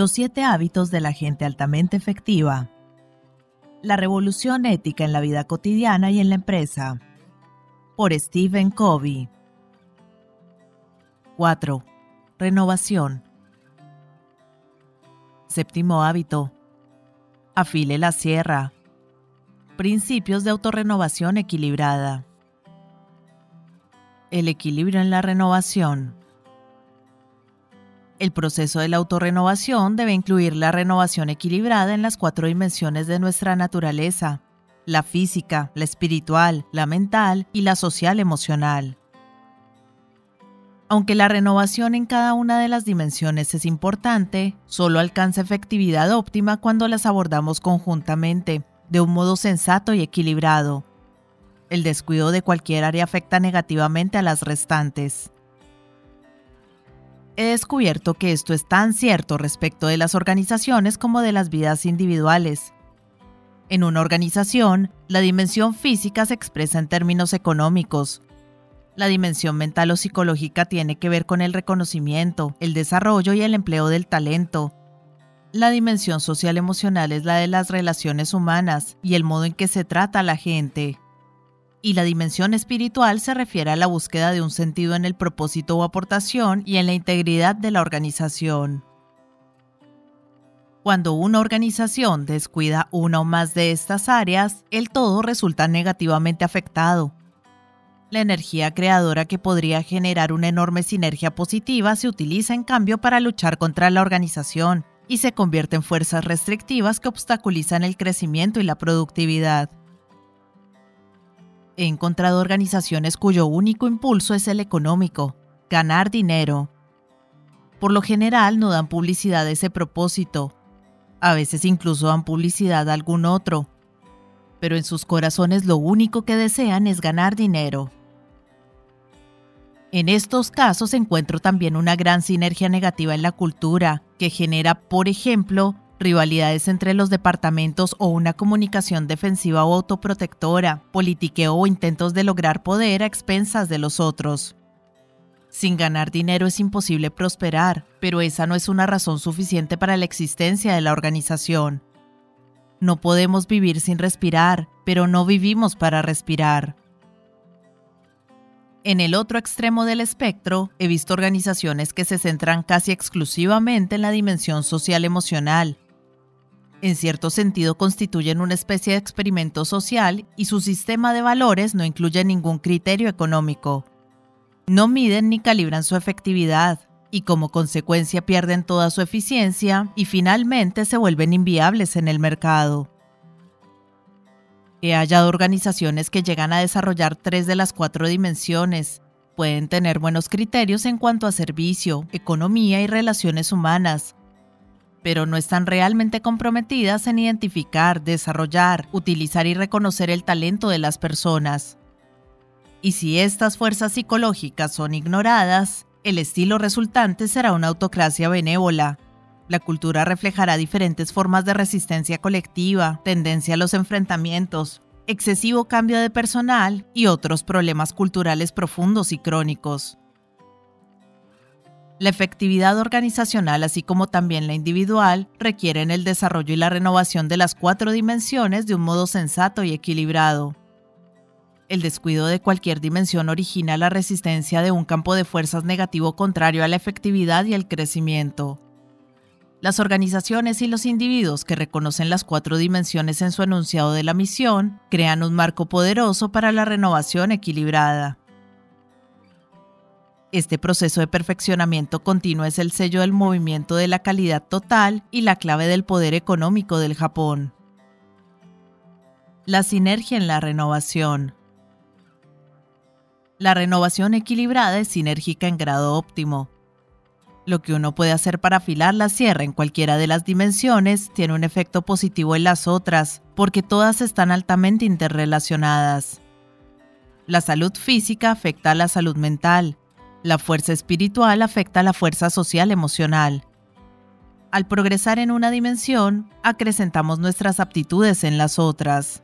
Los siete hábitos de la gente altamente efectiva. La revolución ética en la vida cotidiana y en la empresa. Por Stephen Covey. 4. Renovación. Séptimo hábito. Afile la sierra. Principios de autorrenovación equilibrada. El equilibrio en la renovación. El proceso de la autorrenovación debe incluir la renovación equilibrada en las cuatro dimensiones de nuestra naturaleza, la física, la espiritual, la mental y la social emocional. Aunque la renovación en cada una de las dimensiones es importante, solo alcanza efectividad óptima cuando las abordamos conjuntamente, de un modo sensato y equilibrado. El descuido de cualquier área afecta negativamente a las restantes he descubierto que esto es tan cierto respecto de las organizaciones como de las vidas individuales. En una organización, la dimensión física se expresa en términos económicos. La dimensión mental o psicológica tiene que ver con el reconocimiento, el desarrollo y el empleo del talento. La dimensión social emocional es la de las relaciones humanas y el modo en que se trata a la gente y la dimensión espiritual se refiere a la búsqueda de un sentido en el propósito o aportación y en la integridad de la organización. Cuando una organización descuida una o más de estas áreas, el todo resulta negativamente afectado. La energía creadora que podría generar una enorme sinergia positiva se utiliza en cambio para luchar contra la organización y se convierte en fuerzas restrictivas que obstaculizan el crecimiento y la productividad he encontrado organizaciones cuyo único impulso es el económico, ganar dinero. Por lo general no dan publicidad a ese propósito, a veces incluso dan publicidad a algún otro, pero en sus corazones lo único que desean es ganar dinero. En estos casos encuentro también una gran sinergia negativa en la cultura, que genera, por ejemplo, rivalidades entre los departamentos o una comunicación defensiva o autoprotectora, politiqueo o intentos de lograr poder a expensas de los otros. Sin ganar dinero es imposible prosperar, pero esa no es una razón suficiente para la existencia de la organización. No podemos vivir sin respirar, pero no vivimos para respirar. En el otro extremo del espectro, he visto organizaciones que se centran casi exclusivamente en la dimensión social emocional, en cierto sentido constituyen una especie de experimento social y su sistema de valores no incluye ningún criterio económico. No miden ni calibran su efectividad y como consecuencia pierden toda su eficiencia y finalmente se vuelven inviables en el mercado. He hallado organizaciones que llegan a desarrollar tres de las cuatro dimensiones. Pueden tener buenos criterios en cuanto a servicio, economía y relaciones humanas, pero no están realmente comprometidas en identificar, desarrollar, utilizar y reconocer el talento de las personas. Y si estas fuerzas psicológicas son ignoradas, el estilo resultante será una autocracia benévola. La cultura reflejará diferentes formas de resistencia colectiva, tendencia a los enfrentamientos, excesivo cambio de personal y otros problemas culturales profundos y crónicos. La efectividad organizacional, así como también la individual, requieren el desarrollo y la renovación de las cuatro dimensiones de un modo sensato y equilibrado. El descuido de cualquier dimensión origina la resistencia de un campo de fuerzas negativo contrario a la efectividad y el crecimiento. Las organizaciones y los individuos que reconocen las cuatro dimensiones en su enunciado de la misión crean un marco poderoso para la renovación equilibrada. Este proceso de perfeccionamiento continuo es el sello del movimiento de la calidad total y la clave del poder económico del Japón. La sinergia en la renovación. La renovación equilibrada es sinérgica en grado óptimo. Lo que uno puede hacer para afilar la sierra en cualquiera de las dimensiones tiene un efecto positivo en las otras, porque todas están altamente interrelacionadas. La salud física afecta a la salud mental, la fuerza espiritual afecta a la fuerza social emocional. Al progresar en una dimensión, acrecentamos nuestras aptitudes en las otras.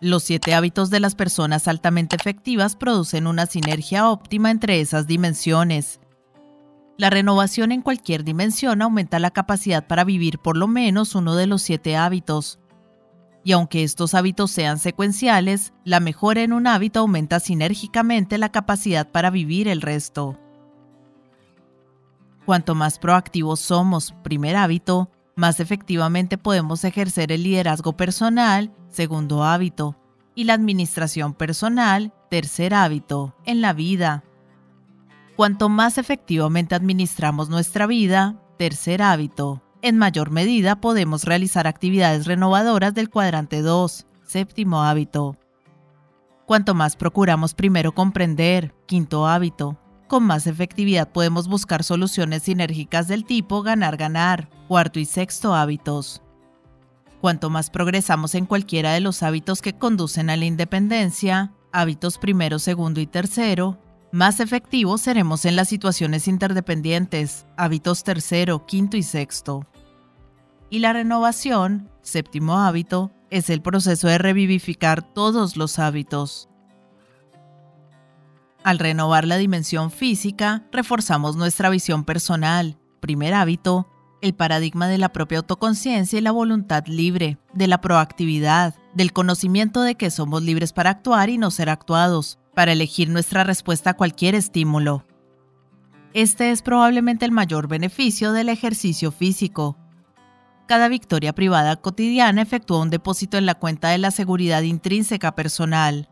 Los siete hábitos de las personas altamente efectivas producen una sinergia óptima entre esas dimensiones. La renovación en cualquier dimensión aumenta la capacidad para vivir por lo menos uno de los siete hábitos. Y aunque estos hábitos sean secuenciales, la mejora en un hábito aumenta sinérgicamente la capacidad para vivir el resto. Cuanto más proactivos somos, primer hábito, más efectivamente podemos ejercer el liderazgo personal, segundo hábito, y la administración personal, tercer hábito, en la vida. Cuanto más efectivamente administramos nuestra vida, tercer hábito, en mayor medida podemos realizar actividades renovadoras del cuadrante 2, séptimo hábito. Cuanto más procuramos primero comprender, quinto hábito, con más efectividad podemos buscar soluciones sinérgicas del tipo ganar-ganar, cuarto y sexto hábitos. Cuanto más progresamos en cualquiera de los hábitos que conducen a la independencia, hábitos primero, segundo y tercero, más efectivos seremos en las situaciones interdependientes, hábitos tercero, quinto y sexto. Y la renovación, séptimo hábito, es el proceso de revivificar todos los hábitos. Al renovar la dimensión física, reforzamos nuestra visión personal, primer hábito, el paradigma de la propia autoconciencia y la voluntad libre, de la proactividad, del conocimiento de que somos libres para actuar y no ser actuados, para elegir nuestra respuesta a cualquier estímulo. Este es probablemente el mayor beneficio del ejercicio físico. Cada victoria privada cotidiana efectúa un depósito en la cuenta de la seguridad intrínseca personal.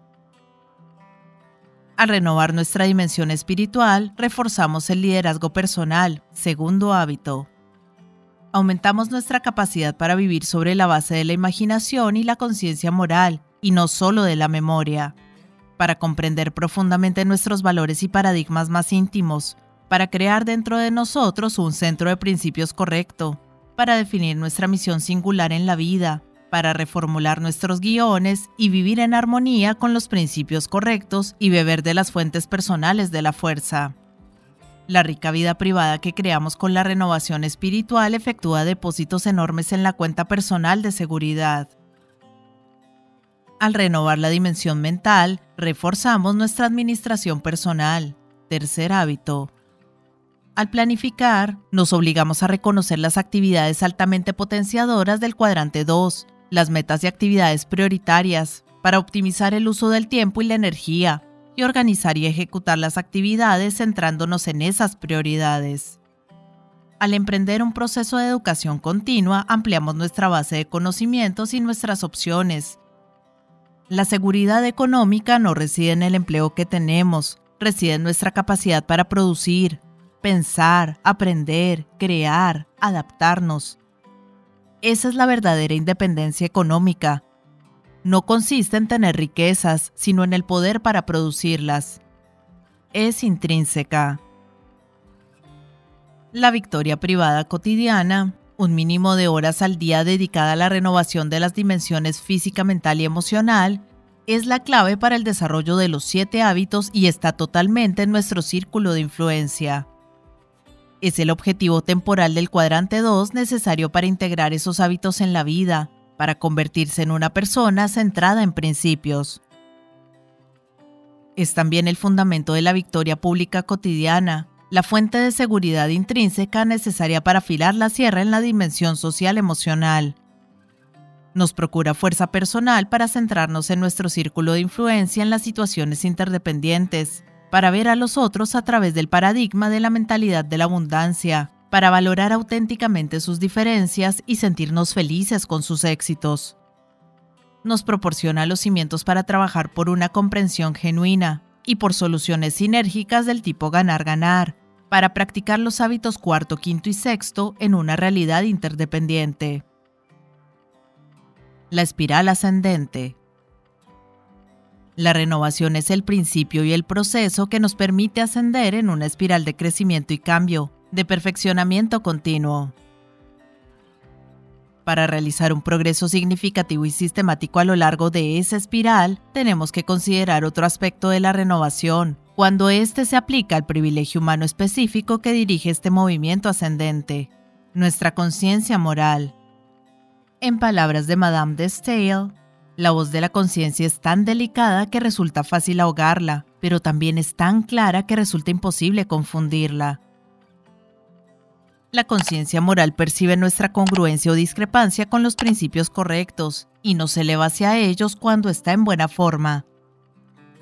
Al renovar nuestra dimensión espiritual, reforzamos el liderazgo personal, segundo hábito. Aumentamos nuestra capacidad para vivir sobre la base de la imaginación y la conciencia moral, y no solo de la memoria para comprender profundamente nuestros valores y paradigmas más íntimos, para crear dentro de nosotros un centro de principios correcto, para definir nuestra misión singular en la vida, para reformular nuestros guiones y vivir en armonía con los principios correctos y beber de las fuentes personales de la fuerza. La rica vida privada que creamos con la renovación espiritual efectúa depósitos enormes en la cuenta personal de seguridad. Al renovar la dimensión mental, reforzamos nuestra administración personal. Tercer hábito. Al planificar, nos obligamos a reconocer las actividades altamente potenciadoras del cuadrante 2, las metas y actividades prioritarias, para optimizar el uso del tiempo y la energía, y organizar y ejecutar las actividades centrándonos en esas prioridades. Al emprender un proceso de educación continua, ampliamos nuestra base de conocimientos y nuestras opciones, la seguridad económica no reside en el empleo que tenemos, reside en nuestra capacidad para producir, pensar, aprender, crear, adaptarnos. Esa es la verdadera independencia económica. No consiste en tener riquezas, sino en el poder para producirlas. Es intrínseca. La victoria privada cotidiana un mínimo de horas al día dedicada a la renovación de las dimensiones física, mental y emocional, es la clave para el desarrollo de los siete hábitos y está totalmente en nuestro círculo de influencia. Es el objetivo temporal del cuadrante 2 necesario para integrar esos hábitos en la vida, para convertirse en una persona centrada en principios. Es también el fundamento de la victoria pública cotidiana, la fuente de seguridad intrínseca necesaria para afilar la sierra en la dimensión social emocional. Nos procura fuerza personal para centrarnos en nuestro círculo de influencia en las situaciones interdependientes, para ver a los otros a través del paradigma de la mentalidad de la abundancia, para valorar auténticamente sus diferencias y sentirnos felices con sus éxitos. Nos proporciona los cimientos para trabajar por una comprensión genuina y por soluciones sinérgicas del tipo ganar-ganar, para practicar los hábitos cuarto, quinto y sexto en una realidad interdependiente. La espiral ascendente. La renovación es el principio y el proceso que nos permite ascender en una espiral de crecimiento y cambio, de perfeccionamiento continuo. Para realizar un progreso significativo y sistemático a lo largo de esa espiral, tenemos que considerar otro aspecto de la renovación, cuando éste se aplica al privilegio humano específico que dirige este movimiento ascendente, nuestra conciencia moral. En palabras de Madame de Stael, la voz de la conciencia es tan delicada que resulta fácil ahogarla, pero también es tan clara que resulta imposible confundirla. La conciencia moral percibe nuestra congruencia o discrepancia con los principios correctos y nos eleva hacia ellos cuando está en buena forma.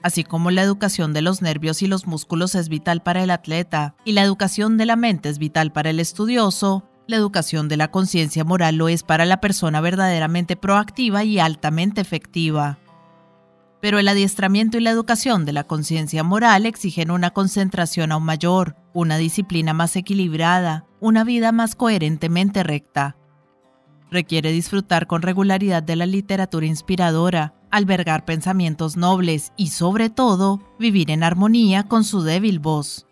Así como la educación de los nervios y los músculos es vital para el atleta y la educación de la mente es vital para el estudioso, la educación de la conciencia moral lo es para la persona verdaderamente proactiva y altamente efectiva. Pero el adiestramiento y la educación de la conciencia moral exigen una concentración aún mayor, una disciplina más equilibrada, una vida más coherentemente recta. Requiere disfrutar con regularidad de la literatura inspiradora, albergar pensamientos nobles y sobre todo vivir en armonía con su débil voz.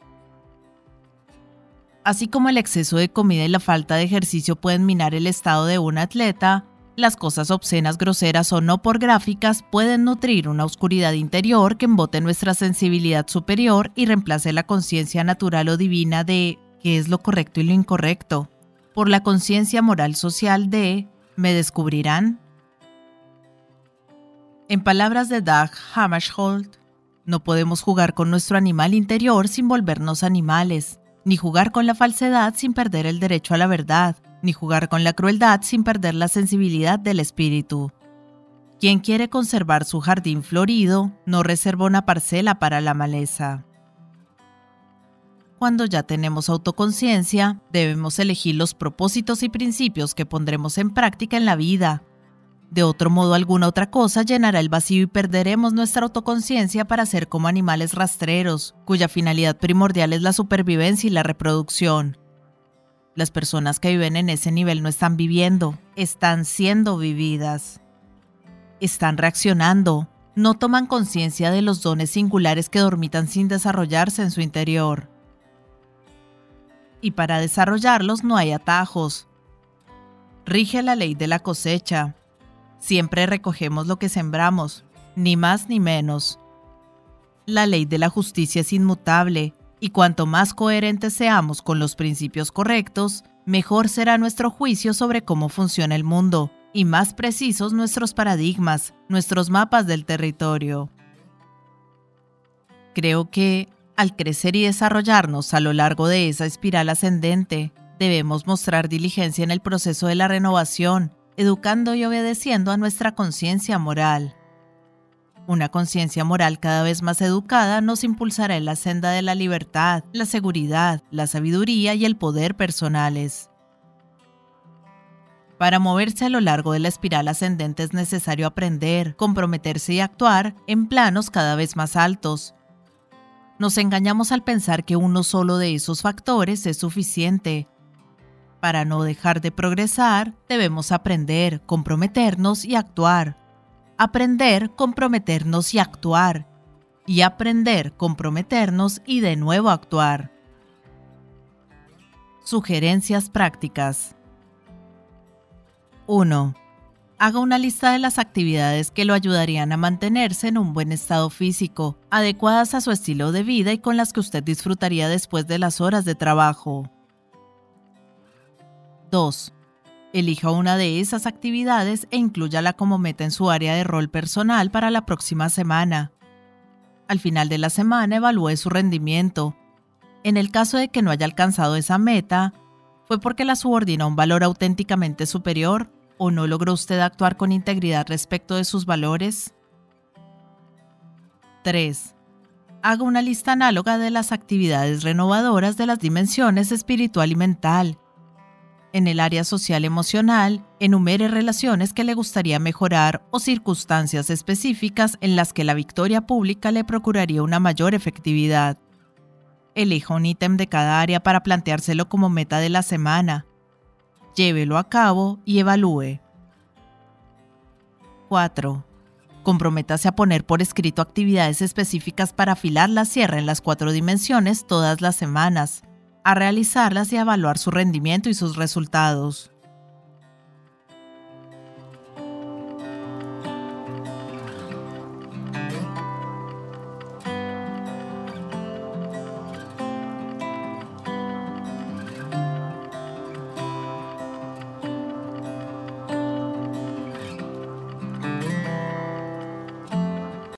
Así como el exceso de comida y la falta de ejercicio pueden minar el estado de un atleta, las cosas obscenas, groseras o no por gráficas pueden nutrir una oscuridad interior que embote nuestra sensibilidad superior y reemplace la conciencia natural o divina de qué es lo correcto y lo incorrecto, por la conciencia moral social de ¿me descubrirán? En palabras de Doug Hammarskjöld, no podemos jugar con nuestro animal interior sin volvernos animales, ni jugar con la falsedad sin perder el derecho a la verdad, ni jugar con la crueldad sin perder la sensibilidad del espíritu. Quien quiere conservar su jardín florido no reserva una parcela para la maleza. Cuando ya tenemos autoconciencia, debemos elegir los propósitos y principios que pondremos en práctica en la vida. De otro modo, alguna otra cosa llenará el vacío y perderemos nuestra autoconciencia para ser como animales rastreros, cuya finalidad primordial es la supervivencia y la reproducción. Las personas que viven en ese nivel no están viviendo, están siendo vividas. Están reaccionando, no toman conciencia de los dones singulares que dormitan sin desarrollarse en su interior. Y para desarrollarlos no hay atajos. Rige la ley de la cosecha. Siempre recogemos lo que sembramos, ni más ni menos. La ley de la justicia es inmutable, y cuanto más coherentes seamos con los principios correctos, mejor será nuestro juicio sobre cómo funciona el mundo y más precisos nuestros paradigmas, nuestros mapas del territorio. Creo que, al crecer y desarrollarnos a lo largo de esa espiral ascendente, debemos mostrar diligencia en el proceso de la renovación, educando y obedeciendo a nuestra conciencia moral. Una conciencia moral cada vez más educada nos impulsará en la senda de la libertad, la seguridad, la sabiduría y el poder personales. Para moverse a lo largo de la espiral ascendente es necesario aprender, comprometerse y actuar en planos cada vez más altos. Nos engañamos al pensar que uno solo de esos factores es suficiente. Para no dejar de progresar, debemos aprender, comprometernos y actuar aprender, comprometernos y actuar. Y aprender, comprometernos y de nuevo actuar. Sugerencias prácticas. 1. Haga una lista de las actividades que lo ayudarían a mantenerse en un buen estado físico, adecuadas a su estilo de vida y con las que usted disfrutaría después de las horas de trabajo. 2. Elija una de esas actividades e inclúyala como meta en su área de rol personal para la próxima semana. Al final de la semana evalúe su rendimiento. En el caso de que no haya alcanzado esa meta, ¿fue porque la subordinó a un valor auténticamente superior o no logró usted actuar con integridad respecto de sus valores? 3. Haga una lista análoga de las actividades renovadoras de las dimensiones espiritual y mental en el área social emocional, enumere relaciones que le gustaría mejorar o circunstancias específicas en las que la victoria pública le procuraría una mayor efectividad. Elija un ítem de cada área para planteárselo como meta de la semana. Llévelo a cabo y evalúe. 4. Comprométase a poner por escrito actividades específicas para afilar la sierra en las cuatro dimensiones todas las semanas a realizarlas y evaluar su rendimiento y sus resultados.